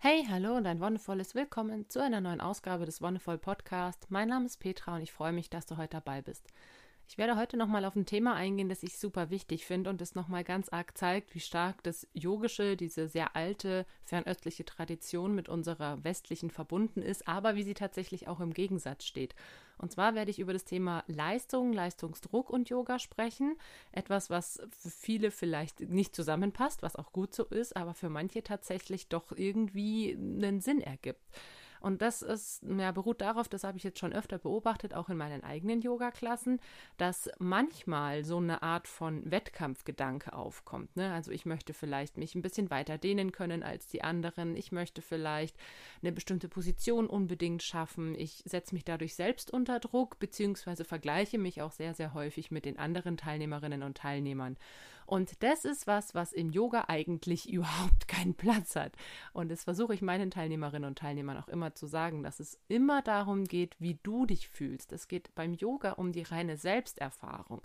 Hey, hallo und ein wundervolles Willkommen zu einer neuen Ausgabe des Wonderful Podcast. Mein Name ist Petra und ich freue mich, dass du heute dabei bist. Ich werde heute nochmal auf ein Thema eingehen, das ich super wichtig finde und das nochmal ganz arg zeigt, wie stark das Yogische, diese sehr alte fernöstliche Tradition mit unserer westlichen verbunden ist, aber wie sie tatsächlich auch im Gegensatz steht. Und zwar werde ich über das Thema Leistung, Leistungsdruck und Yoga sprechen. Etwas, was für viele vielleicht nicht zusammenpasst, was auch gut so ist, aber für manche tatsächlich doch irgendwie einen Sinn ergibt. Und das ist, ja, beruht darauf, das habe ich jetzt schon öfter beobachtet, auch in meinen eigenen Yoga-Klassen, dass manchmal so eine Art von Wettkampfgedanke aufkommt. Ne? Also ich möchte vielleicht mich ein bisschen weiter dehnen können als die anderen. Ich möchte vielleicht eine bestimmte Position unbedingt schaffen. Ich setze mich dadurch selbst unter Druck, beziehungsweise vergleiche mich auch sehr, sehr häufig mit den anderen Teilnehmerinnen und Teilnehmern. Und das ist was, was im Yoga eigentlich überhaupt keinen Platz hat. Und das versuche ich meinen Teilnehmerinnen und Teilnehmern auch immer zu sagen, dass es immer darum geht, wie du dich fühlst. Es geht beim Yoga um die reine Selbsterfahrung.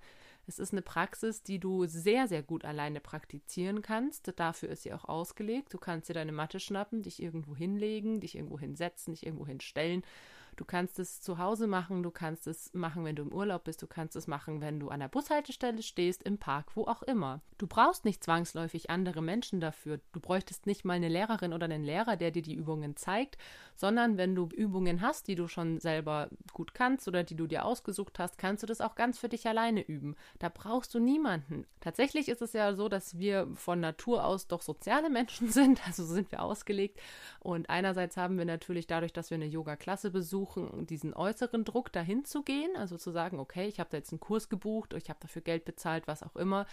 Es ist eine Praxis, die du sehr, sehr gut alleine praktizieren kannst. Dafür ist sie auch ausgelegt. Du kannst dir deine Matte schnappen, dich irgendwo hinlegen, dich irgendwo hinsetzen, dich irgendwo hinstellen Du kannst es zu Hause machen, du kannst es machen, wenn du im Urlaub bist, du kannst es machen, wenn du an der Bushaltestelle stehst, im Park, wo auch immer. Du brauchst nicht zwangsläufig andere Menschen dafür. Du bräuchtest nicht mal eine Lehrerin oder einen Lehrer, der dir die Übungen zeigt, sondern wenn du Übungen hast, die du schon selber gut kannst oder die du dir ausgesucht hast, kannst du das auch ganz für dich alleine üben. Da brauchst du niemanden. Tatsächlich ist es ja so, dass wir von Natur aus doch soziale Menschen sind, also sind wir ausgelegt. Und einerseits haben wir natürlich dadurch, dass wir eine Yoga-Klasse besuchen, versuchen, diesen äußeren Druck dahin zu gehen, also zu sagen, okay, ich habe da jetzt einen Kurs gebucht, ich habe dafür Geld bezahlt, was auch immer.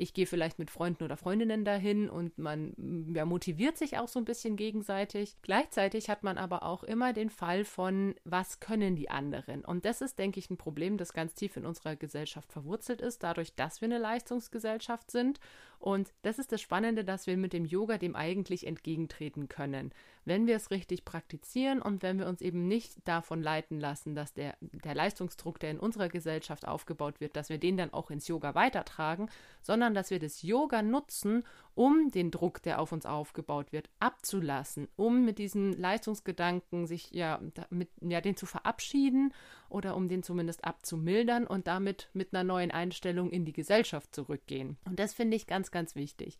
Ich gehe vielleicht mit Freunden oder Freundinnen dahin und man ja, motiviert sich auch so ein bisschen gegenseitig. Gleichzeitig hat man aber auch immer den Fall von, was können die anderen? Und das ist, denke ich, ein Problem, das ganz tief in unserer Gesellschaft verwurzelt ist, dadurch, dass wir eine Leistungsgesellschaft sind. Und das ist das Spannende, dass wir mit dem Yoga dem eigentlich entgegentreten können wenn wir es richtig praktizieren und wenn wir uns eben nicht davon leiten lassen, dass der, der Leistungsdruck, der in unserer Gesellschaft aufgebaut wird, dass wir den dann auch mit Yoga weitertragen, sondern dass wir das Yoga nutzen, um den Druck, der auf uns aufgebaut wird, abzulassen, um mit diesem Leistungsgedanken sich ja, mit, ja den zu verabschieden oder um den zumindest abzumildern und damit mit einer neuen Einstellung in die Gesellschaft zurückgehen. Und das finde ich ganz, ganz wichtig.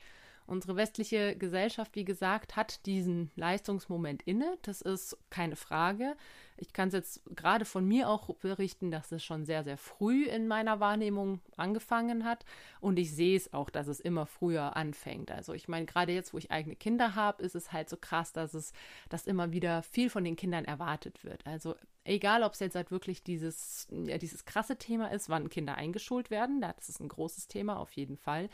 Unsere westliche Gesellschaft, wie gesagt, hat diesen Leistungsmoment inne. Das ist keine Frage. Ich kann es jetzt gerade von mir auch berichten, dass es schon sehr, sehr früh in meiner Wahrnehmung angefangen hat. Und ich sehe es auch, dass es immer früher anfängt. Also ich meine, gerade jetzt, wo ich eigene Kinder habe, ist es halt so krass, dass es, dass immer wieder viel von den Kindern erwartet wird. Also egal, ob es jetzt halt wirklich dieses, ja, dieses krasse Thema ist, wann Kinder eingeschult werden, das ist ein großes Thema auf jeden Fall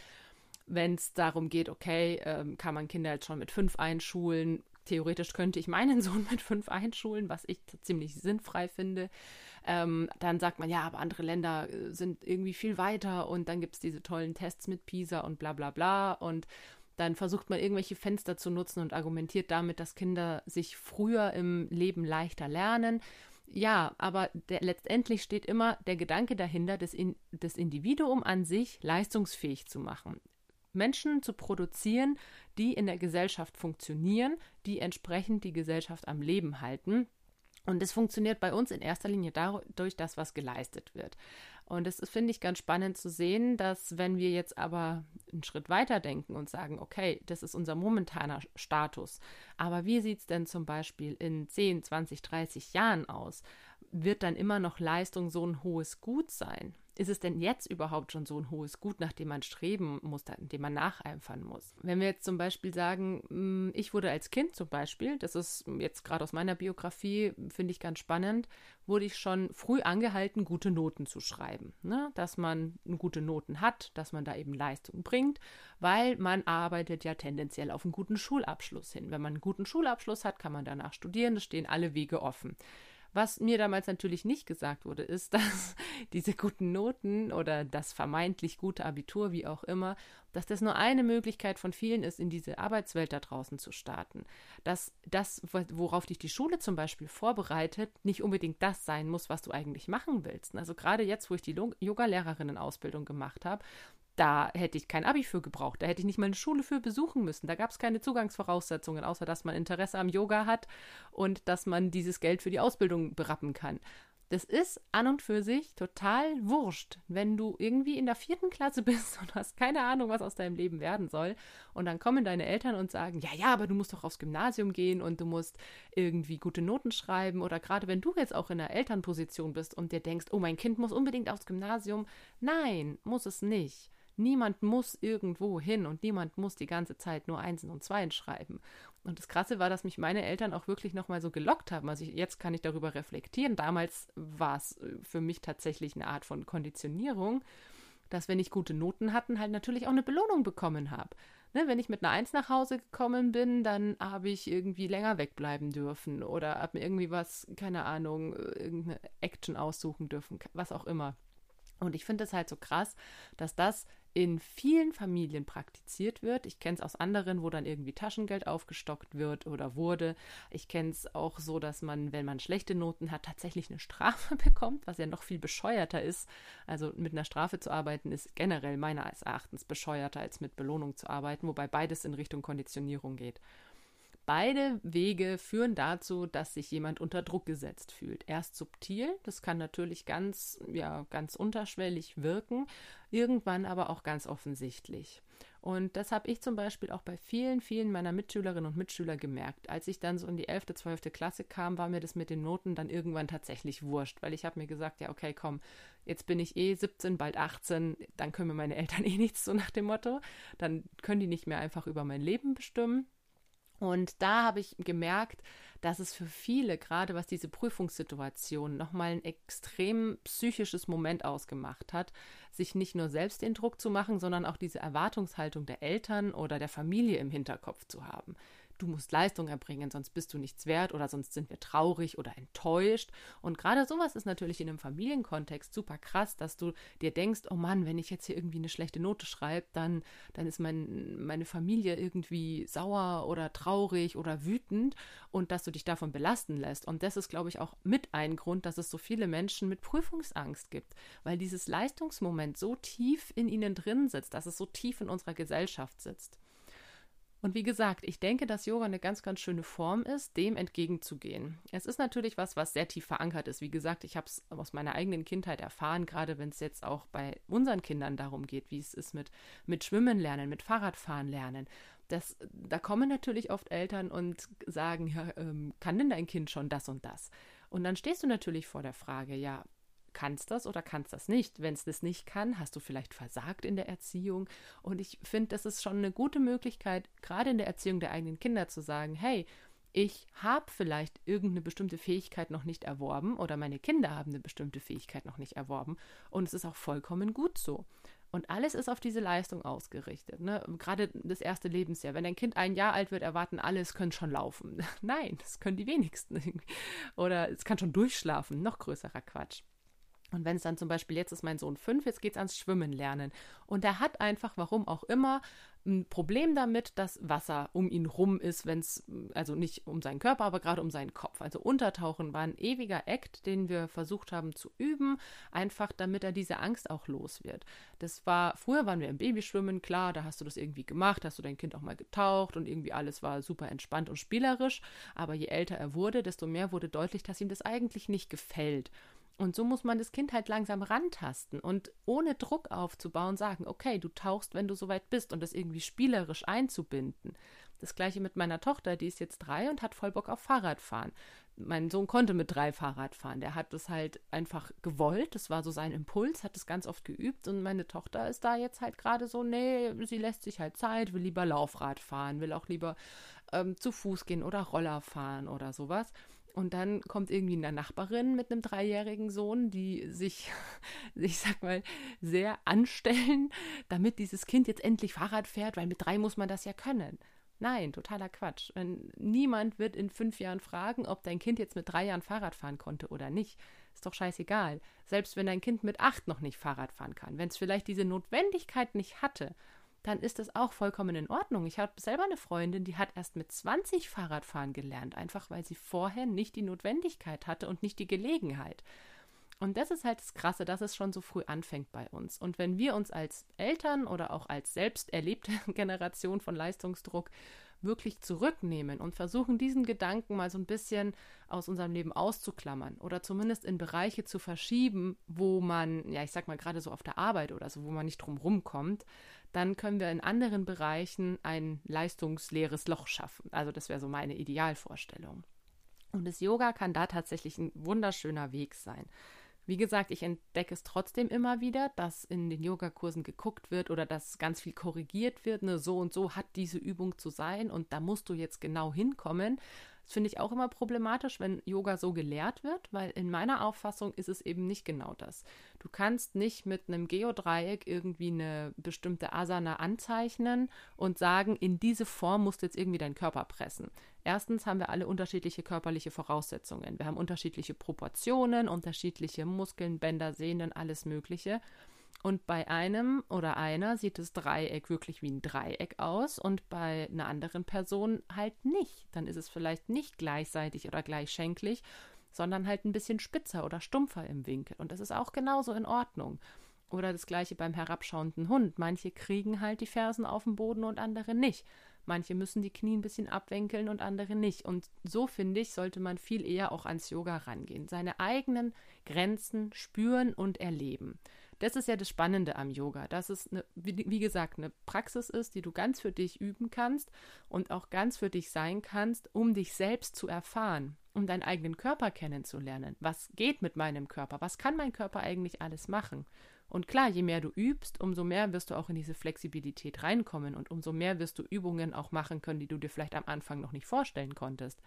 wenn es darum geht, okay, ähm, kann man Kinder jetzt schon mit fünf einschulen? Theoretisch könnte ich meinen Sohn mit fünf einschulen, was ich ziemlich sinnfrei finde. Ähm, dann sagt man, ja, aber andere Länder äh, sind irgendwie viel weiter und dann gibt es diese tollen Tests mit PISA und bla bla bla und dann versucht man irgendwelche Fenster zu nutzen und argumentiert damit, dass Kinder sich früher im Leben leichter lernen. Ja, aber der, letztendlich steht immer der Gedanke dahinter, das, in, das Individuum an sich leistungsfähig zu machen. Menschen zu produzieren, die in der Gesellschaft funktionieren, die entsprechend die Gesellschaft am Leben halten. Und es funktioniert bei uns in erster Linie dadurch, dass was geleistet wird. Und es finde ich ganz spannend zu sehen, dass wenn wir jetzt aber einen Schritt weiter denken und sagen, okay, das ist unser momentaner Status, aber wie sieht es denn zum Beispiel in 10, 20, 30 Jahren aus? Wird dann immer noch Leistung so ein hohes Gut sein? ist es denn jetzt überhaupt schon so ein hohes Gut, nach dem man streben muss, nach dem man nacheifern muss? Wenn wir jetzt zum Beispiel sagen, hm, ich wurde als Kind zum Beispiel, das ist jetzt gerade aus meiner Biografie, finde ich ganz spannend, wurde ich schon früh angehalten, gute Noten zu schreiben. Ne? Dass man gute Noten hat, dass man da eben Leistung bringt, weil man arbeitet ja tendenziell auf einen guten Schulabschluss hin. Wenn man einen guten Schulabschluss hat, kann man danach studieren, es stehen alle Wege offen. Was mir damals natürlich nicht gesagt wurde, ist, dass diese guten Noten oder das vermeintlich gute Abitur, wie auch immer, dass das nur eine Möglichkeit von vielen ist, in diese Arbeitswelt da draußen zu starten. Dass das, worauf dich die Schule zum Beispiel vorbereitet, nicht unbedingt das sein muss, was du eigentlich machen willst. Also gerade jetzt, wo ich die Yoga-Lehrerinnen-Ausbildung gemacht habe, da hätte ich kein Abi für gebraucht. Da hätte ich nicht mal eine Schule für besuchen müssen. Da gab es keine Zugangsvoraussetzungen, außer dass man Interesse am Yoga hat und dass man dieses Geld für die Ausbildung berappen kann. Das ist an und für sich total wurscht, wenn du irgendwie in der vierten Klasse bist und hast keine Ahnung, was aus deinem Leben werden soll. Und dann kommen deine Eltern und sagen, ja, ja, aber du musst doch aufs Gymnasium gehen und du musst irgendwie gute Noten schreiben. Oder gerade wenn du jetzt auch in der Elternposition bist und dir denkst, oh, mein Kind muss unbedingt aufs Gymnasium. Nein, muss es nicht. Niemand muss irgendwo hin und niemand muss die ganze Zeit nur Einsen und Zweien schreiben. Und das Krasse war, dass mich meine Eltern auch wirklich nochmal so gelockt haben. Also ich, jetzt kann ich darüber reflektieren. Damals war es äh, für mich tatsächlich eine Art von Konditionierung, dass wenn ich gute Noten hatten, halt natürlich auch eine Belohnung bekommen habe. Ne, wenn ich mit einer Eins nach Hause gekommen bin, dann habe ich irgendwie länger wegbleiben dürfen oder habe mir irgendwie was, keine Ahnung, äh, irgendeine Action aussuchen dürfen, was auch immer. Und ich finde es halt so krass, dass das in vielen Familien praktiziert wird. Ich kenne es aus anderen, wo dann irgendwie Taschengeld aufgestockt wird oder wurde. Ich kenne es auch so, dass man, wenn man schlechte Noten hat, tatsächlich eine Strafe bekommt, was ja noch viel bescheuerter ist. Also mit einer Strafe zu arbeiten ist generell meines Erachtens bescheuerter als mit Belohnung zu arbeiten, wobei beides in Richtung Konditionierung geht. Beide Wege führen dazu, dass sich jemand unter Druck gesetzt fühlt. Erst subtil, das kann natürlich ganz, ja, ganz unterschwellig wirken, irgendwann aber auch ganz offensichtlich. Und das habe ich zum Beispiel auch bei vielen, vielen meiner Mitschülerinnen und Mitschüler gemerkt. Als ich dann so in die 11., 12. Klasse kam, war mir das mit den Noten dann irgendwann tatsächlich wurscht, weil ich habe mir gesagt, ja, okay, komm, jetzt bin ich eh 17, bald 18, dann können mir meine Eltern eh nichts, so nach dem Motto. Dann können die nicht mehr einfach über mein Leben bestimmen. Und da habe ich gemerkt, dass es für viele, gerade was diese Prüfungssituation, nochmal ein extrem psychisches Moment ausgemacht hat, sich nicht nur selbst den Druck zu machen, sondern auch diese Erwartungshaltung der Eltern oder der Familie im Hinterkopf zu haben du musst Leistung erbringen, sonst bist du nichts wert oder sonst sind wir traurig oder enttäuscht. Und gerade sowas ist natürlich in einem Familienkontext super krass, dass du dir denkst, oh Mann, wenn ich jetzt hier irgendwie eine schlechte Note schreibe, dann, dann ist mein, meine Familie irgendwie sauer oder traurig oder wütend und dass du dich davon belasten lässt. Und das ist, glaube ich, auch mit ein Grund, dass es so viele Menschen mit Prüfungsangst gibt, weil dieses Leistungsmoment so tief in ihnen drin sitzt, dass es so tief in unserer Gesellschaft sitzt. Und wie gesagt, ich denke, dass Yoga eine ganz, ganz schöne Form ist, dem entgegenzugehen. Es ist natürlich was, was sehr tief verankert ist. Wie gesagt, ich habe es aus meiner eigenen Kindheit erfahren, gerade wenn es jetzt auch bei unseren Kindern darum geht, wie es ist mit, mit Schwimmen lernen, mit Fahrradfahren lernen. Das, da kommen natürlich oft Eltern und sagen, ja, ähm, kann denn dein Kind schon das und das? Und dann stehst du natürlich vor der Frage, ja, kannst das oder kannst das nicht. Wenn es das nicht kann, hast du vielleicht versagt in der Erziehung. Und ich finde, das ist schon eine gute Möglichkeit, gerade in der Erziehung der eigenen Kinder zu sagen, hey, ich habe vielleicht irgendeine bestimmte Fähigkeit noch nicht erworben oder meine Kinder haben eine bestimmte Fähigkeit noch nicht erworben und es ist auch vollkommen gut so. Und alles ist auf diese Leistung ausgerichtet. Ne? Gerade das erste Lebensjahr. Wenn ein Kind ein Jahr alt wird, erwarten alle, es könnte schon laufen. Nein, das können die wenigsten. Oder es kann schon durchschlafen. Noch größerer Quatsch. Und wenn es dann zum Beispiel, jetzt ist mein Sohn fünf, jetzt geht es ans Schwimmen lernen. Und er hat einfach, warum auch immer, ein Problem damit, dass Wasser um ihn rum ist, wenn es, also nicht um seinen Körper, aber gerade um seinen Kopf. Also Untertauchen war ein ewiger Act, den wir versucht haben zu üben, einfach damit er diese Angst auch los wird. Das war, früher waren wir im Babyschwimmen, klar, da hast du das irgendwie gemacht, hast du dein Kind auch mal getaucht und irgendwie alles war super entspannt und spielerisch. Aber je älter er wurde, desto mehr wurde deutlich, dass ihm das eigentlich nicht gefällt. Und so muss man das Kind halt langsam rantasten und ohne Druck aufzubauen sagen, okay, du tauchst, wenn du soweit bist und das irgendwie spielerisch einzubinden. Das gleiche mit meiner Tochter, die ist jetzt drei und hat voll Bock auf Fahrradfahren. Mein Sohn konnte mit drei Fahrrad fahren. Der hat das halt einfach gewollt. Das war so sein Impuls, hat es ganz oft geübt. Und meine Tochter ist da jetzt halt gerade so, nee, sie lässt sich halt Zeit, will lieber Laufrad fahren, will auch lieber ähm, zu Fuß gehen oder Roller fahren oder sowas. Und dann kommt irgendwie eine Nachbarin mit einem dreijährigen Sohn, die sich, ich sag mal, sehr anstellen, damit dieses Kind jetzt endlich Fahrrad fährt, weil mit drei muss man das ja können. Nein, totaler Quatsch. Niemand wird in fünf Jahren fragen, ob dein Kind jetzt mit drei Jahren Fahrrad fahren konnte oder nicht. Ist doch scheißegal. Selbst wenn dein Kind mit acht noch nicht Fahrrad fahren kann, wenn es vielleicht diese Notwendigkeit nicht hatte, dann ist das auch vollkommen in Ordnung. Ich habe selber eine Freundin, die hat erst mit 20 Fahrradfahren gelernt, einfach weil sie vorher nicht die Notwendigkeit hatte und nicht die Gelegenheit. Und das ist halt das Krasse, dass es schon so früh anfängt bei uns. Und wenn wir uns als Eltern oder auch als selbst erlebte Generation von Leistungsdruck wirklich zurücknehmen und versuchen, diesen Gedanken mal so ein bisschen aus unserem Leben auszuklammern oder zumindest in Bereiche zu verschieben, wo man, ja, ich sag mal gerade so auf der Arbeit oder so, wo man nicht drum rumkommt, dann können wir in anderen Bereichen ein leistungsleeres Loch schaffen. Also das wäre so meine Idealvorstellung. Und das Yoga kann da tatsächlich ein wunderschöner Weg sein. Wie gesagt, ich entdecke es trotzdem immer wieder, dass in den Yogakursen geguckt wird oder dass ganz viel korrigiert wird. Ne, so und so hat diese Übung zu sein und da musst du jetzt genau hinkommen. Das finde ich auch immer problematisch, wenn Yoga so gelehrt wird, weil in meiner Auffassung ist es eben nicht genau das. Du kannst nicht mit einem Geodreieck irgendwie eine bestimmte Asana anzeichnen und sagen, in diese Form musst du jetzt irgendwie deinen Körper pressen. Erstens haben wir alle unterschiedliche körperliche Voraussetzungen. Wir haben unterschiedliche Proportionen, unterschiedliche Muskeln, Bänder, Sehnen, alles Mögliche. Und bei einem oder einer sieht das Dreieck wirklich wie ein Dreieck aus und bei einer anderen Person halt nicht. Dann ist es vielleicht nicht gleichseitig oder gleichschenklich, sondern halt ein bisschen spitzer oder stumpfer im Winkel. Und das ist auch genauso in Ordnung. Oder das gleiche beim herabschauenden Hund. Manche kriegen halt die Fersen auf den Boden und andere nicht. Manche müssen die Knie ein bisschen abwinkeln und andere nicht. Und so finde ich, sollte man viel eher auch ans Yoga rangehen. Seine eigenen Grenzen spüren und erleben. Das ist ja das Spannende am Yoga, dass es, eine, wie, wie, gesagt, eine Praxis ist, die du ganz für dich üben kannst und auch ganz für dich sein kannst, um dich selbst zu erfahren, um deinen eigenen Körper kennenzulernen. Was geht mit meinem Körper? Was kann mein Körper eigentlich alles machen? Und klar, je mehr du übst, umso mehr wirst du auch in diese Flexibilität reinkommen und umso mehr wirst du Übungen auch machen können, die du dir vielleicht am Anfang noch nicht vorstellen konntest.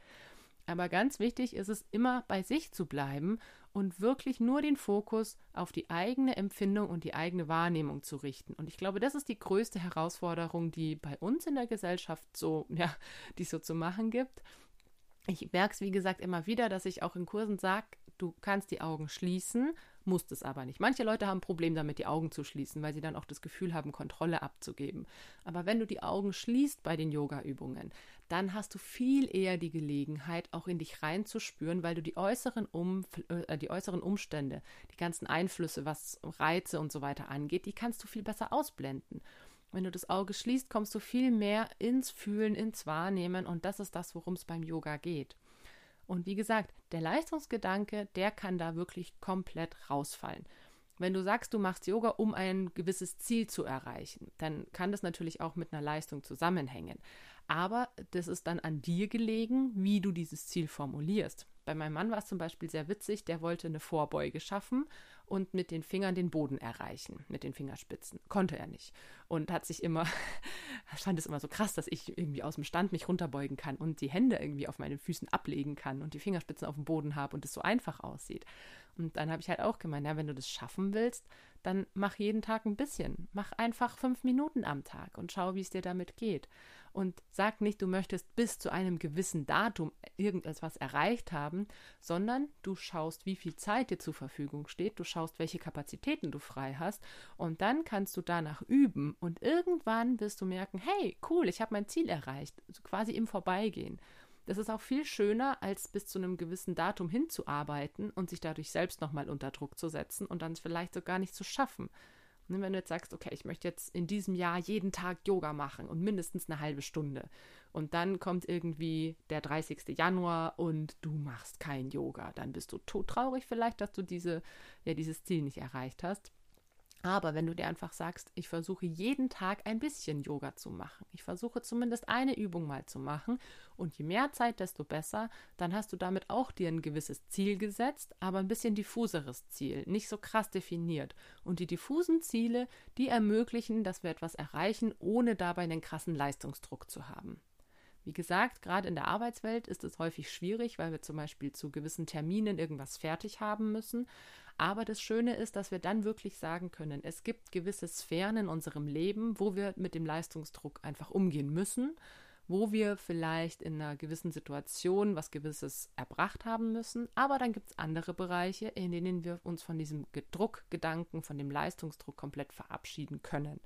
Aber ganz wichtig ist es immer bei sich zu bleiben und wirklich nur den Fokus auf die eigene Empfindung und die eigene Wahrnehmung zu richten. Und ich glaube, das ist die größte Herausforderung, die bei uns in der Gesellschaft so, ja, die so zu machen gibt. Ich merke es, wie gesagt, immer wieder, dass ich auch in Kursen sage, du kannst die Augen schließen musst es aber nicht. Manche Leute haben ein Problem damit, die Augen zu schließen, weil sie dann auch das Gefühl haben, Kontrolle abzugeben. Aber wenn du die Augen schließt bei den Yoga-Übungen, dann hast du viel eher die Gelegenheit, auch in dich reinzuspüren, weil du die äußeren, um, äh, die äußeren Umstände, die ganzen Einflüsse, was Reize und so weiter angeht, die kannst du viel besser ausblenden. Wenn du das Auge schließt, kommst du viel mehr ins Fühlen, ins Wahrnehmen und das ist das, worum es beim Yoga geht. Und wie gesagt, der Leistungsgedanke, der kann da wirklich komplett rausfallen. Wenn du sagst, du machst Yoga, um ein gewisses Ziel zu erreichen, dann kann das natürlich auch mit einer Leistung zusammenhängen. Aber das ist dann an dir gelegen, wie du dieses Ziel formulierst. Bei meinem Mann war es zum Beispiel sehr witzig, der wollte eine Vorbeuge schaffen und mit den Fingern den Boden erreichen, mit den Fingerspitzen. Konnte er nicht. Und hat sich immer, fand es immer so krass, dass ich irgendwie aus dem Stand mich runterbeugen kann und die Hände irgendwie auf meinen Füßen ablegen kann und die Fingerspitzen auf dem Boden habe und es so einfach aussieht. Und dann habe ich halt auch gemeint, ja, wenn du das schaffen willst, dann mach jeden Tag ein bisschen. Mach einfach fünf Minuten am Tag und schau, wie es dir damit geht und sag nicht, du möchtest bis zu einem gewissen Datum irgendetwas erreicht haben, sondern du schaust, wie viel Zeit dir zur Verfügung steht, du schaust, welche Kapazitäten du frei hast und dann kannst du danach üben und irgendwann wirst du merken, hey, cool, ich habe mein Ziel erreicht, also quasi im Vorbeigehen. Das ist auch viel schöner, als bis zu einem gewissen Datum hinzuarbeiten und sich dadurch selbst nochmal unter Druck zu setzen und dann vielleicht sogar nicht zu schaffen. Ne, wenn du jetzt sagst, okay, ich möchte jetzt in diesem Jahr jeden Tag Yoga machen und mindestens eine halbe Stunde. Und dann kommt irgendwie der 30. Januar und du machst kein Yoga. Dann bist du todtraurig vielleicht, dass du diese, ja, dieses Ziel nicht erreicht hast. Aber wenn du dir einfach sagst, ich versuche jeden Tag ein bisschen Yoga zu machen, ich versuche zumindest eine Übung mal zu machen und je mehr Zeit, desto besser, dann hast du damit auch dir ein gewisses Ziel gesetzt, aber ein bisschen diffuseres Ziel, nicht so krass definiert. Und die diffusen Ziele, die ermöglichen, dass wir etwas erreichen, ohne dabei einen krassen Leistungsdruck zu haben. Wie gesagt, gerade in der Arbeitswelt ist es häufig schwierig, weil wir zum Beispiel zu gewissen Terminen irgendwas fertig haben müssen. Aber das Schöne ist, dass wir dann wirklich sagen können, es gibt gewisse Sphären in unserem Leben, wo wir mit dem Leistungsdruck einfach umgehen müssen, wo wir vielleicht in einer gewissen Situation was Gewisses erbracht haben müssen. Aber dann gibt es andere Bereiche, in denen wir uns von diesem Druckgedanken, von dem Leistungsdruck komplett verabschieden können.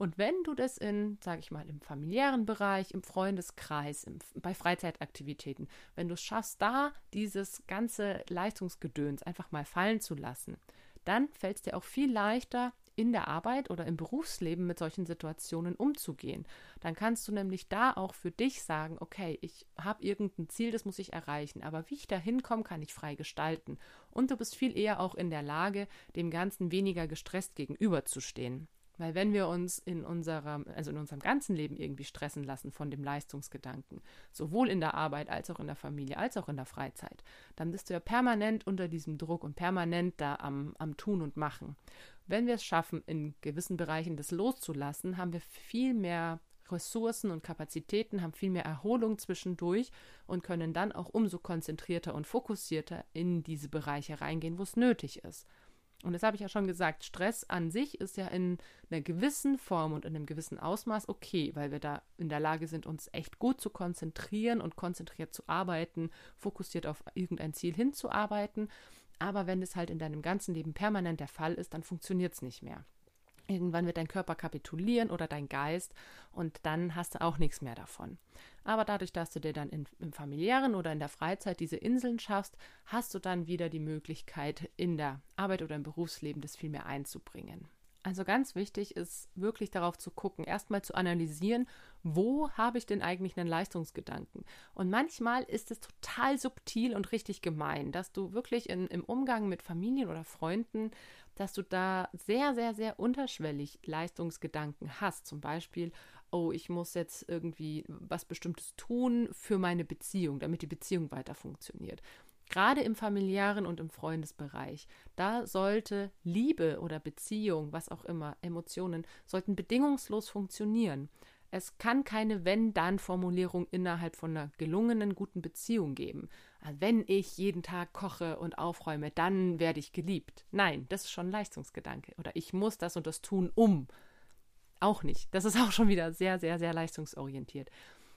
Und wenn du das in, sage ich mal, im familiären Bereich, im Freundeskreis, im, bei Freizeitaktivitäten, wenn du es schaffst, da dieses ganze Leistungsgedöns einfach mal fallen zu lassen, dann fällt es dir auch viel leichter, in der Arbeit oder im Berufsleben mit solchen Situationen umzugehen. Dann kannst du nämlich da auch für dich sagen, okay, ich habe irgendein Ziel, das muss ich erreichen, aber wie ich da hinkomme, kann ich frei gestalten. Und du bist viel eher auch in der Lage, dem Ganzen weniger gestresst gegenüberzustehen. Weil wenn wir uns in unserem, also in unserem ganzen Leben irgendwie stressen lassen von dem Leistungsgedanken, sowohl in der Arbeit als auch in der Familie, als auch in der Freizeit, dann bist du ja permanent unter diesem Druck und permanent da am, am Tun und Machen. Wenn wir es schaffen, in gewissen Bereichen das loszulassen, haben wir viel mehr Ressourcen und Kapazitäten, haben viel mehr Erholung zwischendurch und können dann auch umso konzentrierter und fokussierter in diese Bereiche reingehen, wo es nötig ist. Und das habe ich ja schon gesagt, Stress an sich ist ja in einer gewissen Form und in einem gewissen Ausmaß okay, weil wir da in der Lage sind, uns echt gut zu konzentrieren und konzentriert zu arbeiten, fokussiert auf irgendein Ziel hinzuarbeiten. Aber wenn es halt in deinem ganzen Leben permanent der Fall ist, dann funktioniert es nicht mehr. Irgendwann wird dein Körper kapitulieren oder dein Geist und dann hast du auch nichts mehr davon. Aber dadurch, dass du dir dann in, im familiären oder in der Freizeit diese Inseln schaffst, hast du dann wieder die Möglichkeit, in der Arbeit oder im Berufsleben das viel mehr einzubringen. Also ganz wichtig ist wirklich darauf zu gucken, erstmal zu analysieren, wo habe ich denn eigentlich einen Leistungsgedanken? Und manchmal ist es total subtil und richtig gemein, dass du wirklich in, im Umgang mit Familien oder Freunden, dass du da sehr, sehr, sehr unterschwellig Leistungsgedanken hast. Zum Beispiel, oh, ich muss jetzt irgendwie was Bestimmtes tun für meine Beziehung, damit die Beziehung weiter funktioniert. Gerade im familiären und im Freundesbereich, da sollte Liebe oder Beziehung, was auch immer, Emotionen, sollten bedingungslos funktionieren. Es kann keine Wenn-Dann-Formulierung innerhalb von einer gelungenen, guten Beziehung geben. Also wenn ich jeden Tag koche und aufräume, dann werde ich geliebt. Nein, das ist schon ein Leistungsgedanke. Oder ich muss das und das tun, um. Auch nicht. Das ist auch schon wieder sehr, sehr, sehr leistungsorientiert.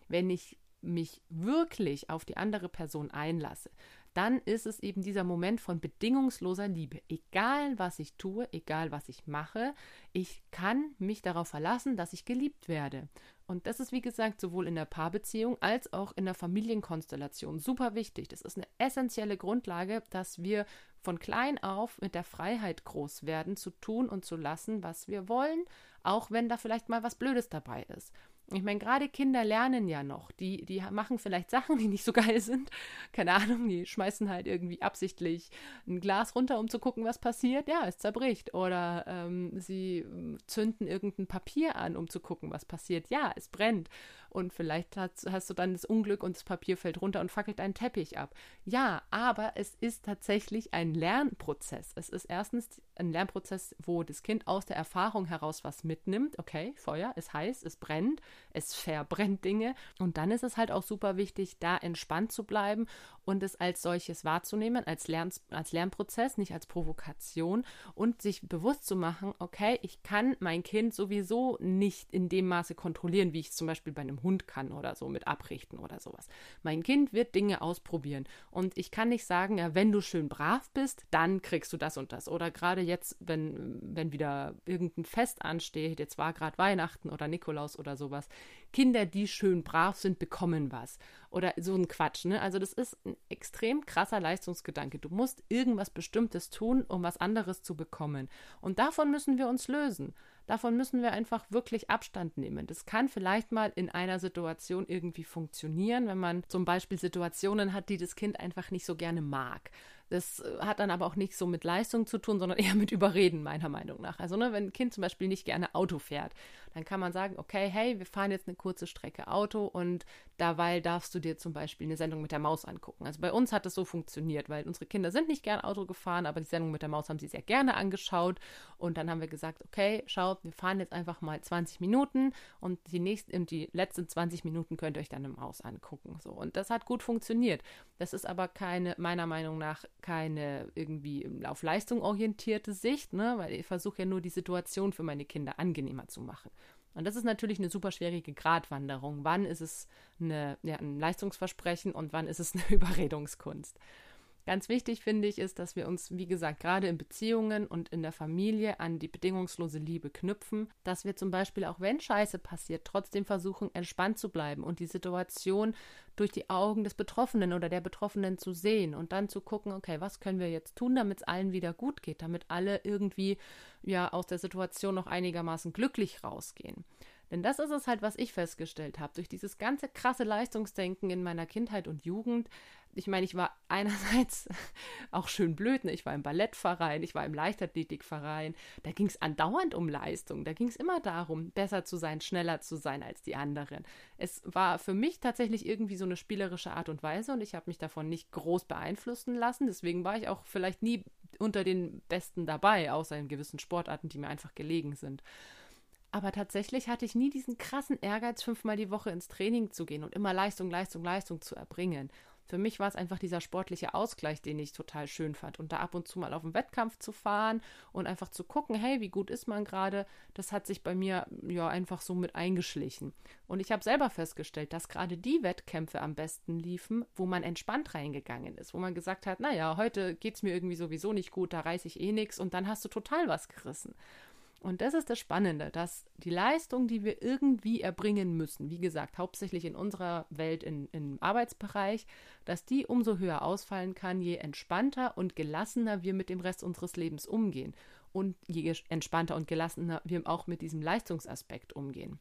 Wenn ich mich wirklich auf die andere Person einlasse, dann ist es eben dieser Moment von bedingungsloser Liebe. Egal, was ich tue, egal, was ich mache, ich kann mich darauf verlassen, dass ich geliebt werde. Und das ist, wie gesagt, sowohl in der Paarbeziehung als auch in der Familienkonstellation super wichtig. Das ist eine essentielle Grundlage, dass wir von klein auf mit der Freiheit groß werden, zu tun und zu lassen, was wir wollen, auch wenn da vielleicht mal was Blödes dabei ist. Ich meine, gerade Kinder lernen ja noch. Die, die machen vielleicht Sachen, die nicht so geil sind. Keine Ahnung, die schmeißen halt irgendwie absichtlich ein Glas runter, um zu gucken, was passiert. Ja, es zerbricht. Oder ähm, sie ähm, zünden irgendein Papier an, um zu gucken, was passiert. Ja, es brennt und vielleicht hast, hast du dann das Unglück und das Papier fällt runter und fackelt deinen Teppich ab. Ja, aber es ist tatsächlich ein Lernprozess. Es ist erstens ein Lernprozess, wo das Kind aus der Erfahrung heraus was mitnimmt. Okay, Feuer, es heißt, es brennt, es verbrennt Dinge. Und dann ist es halt auch super wichtig, da entspannt zu bleiben und es als solches wahrzunehmen, als, Lern, als Lernprozess, nicht als Provokation und sich bewusst zu machen, okay, ich kann mein Kind sowieso nicht in dem Maße kontrollieren, wie ich es zum Beispiel bei einem Hund kann oder so mit abrichten oder sowas. Mein Kind wird Dinge ausprobieren und ich kann nicht sagen, ja, wenn du schön brav bist, dann kriegst du das und das. Oder gerade jetzt, wenn, wenn wieder irgendein Fest ansteht, jetzt war gerade Weihnachten oder Nikolaus oder sowas, Kinder, die schön brav sind, bekommen was. Oder so ein Quatsch, ne? Also das ist ein extrem krasser Leistungsgedanke. Du musst irgendwas Bestimmtes tun, um was anderes zu bekommen. Und davon müssen wir uns lösen. Davon müssen wir einfach wirklich Abstand nehmen. Das kann vielleicht mal in einer Situation irgendwie funktionieren, wenn man zum Beispiel Situationen hat, die das Kind einfach nicht so gerne mag. Das äh, hat dann aber auch nicht so mit Leistung zu tun, sondern eher mit Überreden, meiner Meinung nach. Also, ne, wenn ein Kind zum Beispiel nicht gerne Auto fährt, dann kann man sagen, okay, hey, wir fahren jetzt eine kurze Strecke Auto und dabei darfst du dir zum Beispiel eine Sendung mit der Maus angucken. Also bei uns hat das so funktioniert, weil unsere Kinder sind nicht gern Auto gefahren, aber die Sendung mit der Maus haben sie sehr gerne angeschaut. Und dann haben wir gesagt, okay, schau, wir fahren jetzt einfach mal 20 Minuten und die nächsten und die letzten 20 Minuten könnt ihr euch dann eine Maus angucken. So. Und das hat gut funktioniert. Das ist aber keine, meiner Meinung nach, keine irgendwie auf Leistung orientierte Sicht, ne? weil ich versuche ja nur die Situation für meine Kinder angenehmer zu machen. Und das ist natürlich eine super schwierige Gratwanderung. Wann ist es eine, ja, ein Leistungsversprechen und wann ist es eine Überredungskunst? Ganz wichtig finde ich ist, dass wir uns, wie gesagt, gerade in Beziehungen und in der Familie an die bedingungslose Liebe knüpfen, dass wir zum Beispiel auch wenn Scheiße passiert, trotzdem versuchen, entspannt zu bleiben und die Situation durch die Augen des Betroffenen oder der Betroffenen zu sehen und dann zu gucken, okay, was können wir jetzt tun, damit es allen wieder gut geht, damit alle irgendwie ja aus der Situation noch einigermaßen glücklich rausgehen. Denn das ist es halt, was ich festgestellt habe. Durch dieses ganze krasse Leistungsdenken in meiner Kindheit und Jugend. Ich meine, ich war einerseits auch schön blöd. Ne? Ich war im Ballettverein, ich war im Leichtathletikverein. Da ging es andauernd um Leistung. Da ging es immer darum, besser zu sein, schneller zu sein als die anderen. Es war für mich tatsächlich irgendwie so eine spielerische Art und Weise und ich habe mich davon nicht groß beeinflussen lassen. Deswegen war ich auch vielleicht nie unter den Besten dabei, außer in gewissen Sportarten, die mir einfach gelegen sind. Aber tatsächlich hatte ich nie diesen krassen Ehrgeiz, fünfmal die Woche ins Training zu gehen und immer Leistung, Leistung, Leistung zu erbringen. Für mich war es einfach dieser sportliche Ausgleich, den ich total schön fand. Und da ab und zu mal auf den Wettkampf zu fahren und einfach zu gucken, hey, wie gut ist man gerade, das hat sich bei mir ja einfach so mit eingeschlichen. Und ich habe selber festgestellt, dass gerade die Wettkämpfe am besten liefen, wo man entspannt reingegangen ist, wo man gesagt hat, naja, heute geht es mir irgendwie sowieso nicht gut, da reiße ich eh nichts und dann hast du total was gerissen. Und das ist das Spannende, dass die Leistung, die wir irgendwie erbringen müssen, wie gesagt, hauptsächlich in unserer Welt in, im Arbeitsbereich, dass die umso höher ausfallen kann, je entspannter und gelassener wir mit dem Rest unseres Lebens umgehen und je entspannter und gelassener wir auch mit diesem Leistungsaspekt umgehen.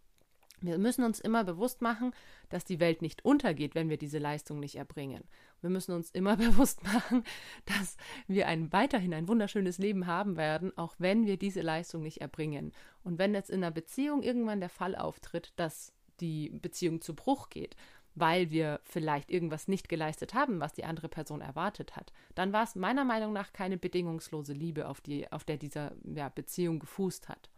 Wir müssen uns immer bewusst machen, dass die Welt nicht untergeht, wenn wir diese Leistung nicht erbringen. Wir müssen uns immer bewusst machen, dass wir ein, weiterhin ein wunderschönes Leben haben werden, auch wenn wir diese Leistung nicht erbringen. Und wenn jetzt in einer Beziehung irgendwann der Fall auftritt, dass die Beziehung zu Bruch geht, weil wir vielleicht irgendwas nicht geleistet haben, was die andere Person erwartet hat, dann war es meiner Meinung nach keine bedingungslose Liebe, auf, die, auf der diese ja, Beziehung gefußt hat.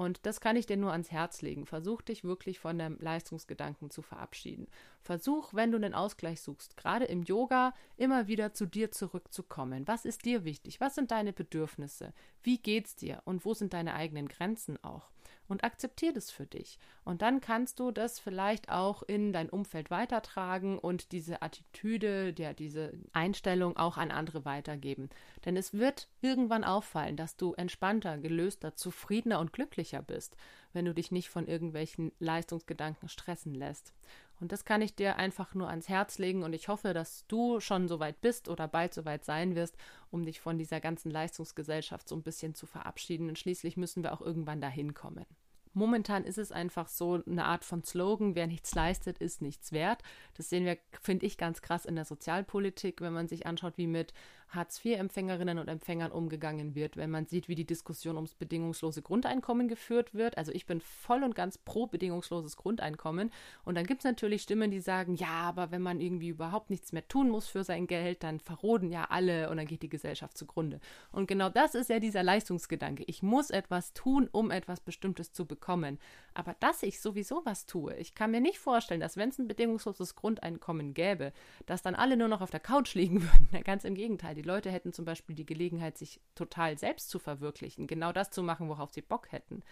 Und das kann ich dir nur ans Herz legen. Versuch dich wirklich von dem Leistungsgedanken zu verabschieden. Versuch, wenn du einen Ausgleich suchst, gerade im Yoga, immer wieder zu dir zurückzukommen. Was ist dir wichtig? Was sind deine Bedürfnisse? Wie geht's dir? Und wo sind deine eigenen Grenzen auch? und akzeptier das für dich. Und dann kannst du das vielleicht auch in dein Umfeld weitertragen und diese Attitüde, der, diese Einstellung auch an andere weitergeben. Denn es wird irgendwann auffallen, dass du entspannter, gelöster, zufriedener und glücklicher bist, wenn du dich nicht von irgendwelchen Leistungsgedanken stressen lässt. Und das kann ich dir einfach nur ans Herz legen und ich hoffe, dass du schon so weit bist oder bald so weit sein wirst, um dich von dieser ganzen Leistungsgesellschaft so ein bisschen zu verabschieden. Und schließlich müssen wir auch irgendwann dahin kommen. Momentan ist es einfach so eine Art von Slogan, wer nichts leistet, ist nichts wert. Das sehen wir, finde ich, ganz krass in der Sozialpolitik, wenn man sich anschaut, wie mit Hartz-IV-Empfängerinnen und Empfängern umgegangen wird, wenn man sieht, wie die Diskussion ums bedingungslose Grundeinkommen geführt wird. Also ich bin voll und ganz pro bedingungsloses Grundeinkommen. Und dann gibt es natürlich Stimmen, die sagen, ja, aber wenn man irgendwie überhaupt nichts mehr tun muss für sein Geld, dann verroden ja alle und dann geht die Gesellschaft zugrunde. Und genau das ist ja dieser Leistungsgedanke. Ich muss etwas tun, um etwas Bestimmtes zu bekommen. Aber dass ich sowieso was tue, ich kann mir nicht vorstellen, dass wenn es ein bedingungsloses Grundeinkommen gäbe, dass dann alle nur noch auf der Couch liegen würden. Ganz im Gegenteil. Die Leute hätten zum Beispiel die Gelegenheit, sich total selbst zu verwirklichen, genau das zu machen, worauf sie Bock hätten.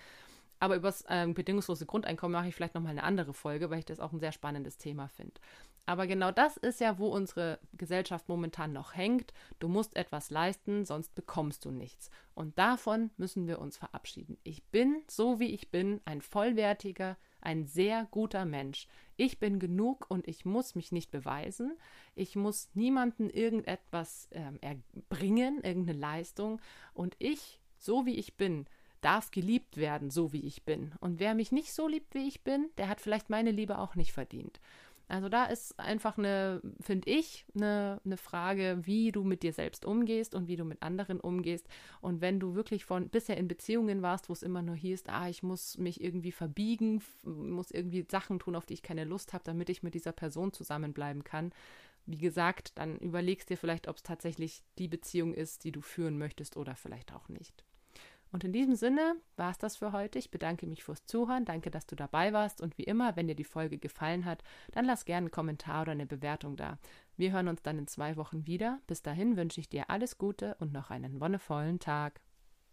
Aber über das ähm, bedingungslose Grundeinkommen mache ich vielleicht nochmal eine andere Folge, weil ich das auch ein sehr spannendes Thema finde. Aber genau das ist ja, wo unsere Gesellschaft momentan noch hängt. Du musst etwas leisten, sonst bekommst du nichts. Und davon müssen wir uns verabschieden. Ich bin, so wie ich bin, ein vollwertiger, ein sehr guter Mensch. Ich bin genug und ich muss mich nicht beweisen. Ich muss niemanden irgendetwas ähm, erbringen, irgendeine Leistung. Und ich, so wie ich bin, darf geliebt werden, so wie ich bin. Und wer mich nicht so liebt, wie ich bin, der hat vielleicht meine Liebe auch nicht verdient. Also da ist einfach eine, finde ich, eine, eine Frage, wie du mit dir selbst umgehst und wie du mit anderen umgehst. Und wenn du wirklich von bisher in Beziehungen warst, wo es immer nur hieß, ah, ich muss mich irgendwie verbiegen, muss irgendwie Sachen tun, auf die ich keine Lust habe, damit ich mit dieser Person zusammenbleiben kann. Wie gesagt, dann überlegst dir vielleicht, ob es tatsächlich die Beziehung ist, die du führen möchtest oder vielleicht auch nicht. Und in diesem Sinne war es das für heute. Ich bedanke mich fürs Zuhören. Danke, dass du dabei warst. Und wie immer, wenn dir die Folge gefallen hat, dann lass gerne einen Kommentar oder eine Bewertung da. Wir hören uns dann in zwei Wochen wieder. Bis dahin wünsche ich dir alles Gute und noch einen wonnevollen Tag.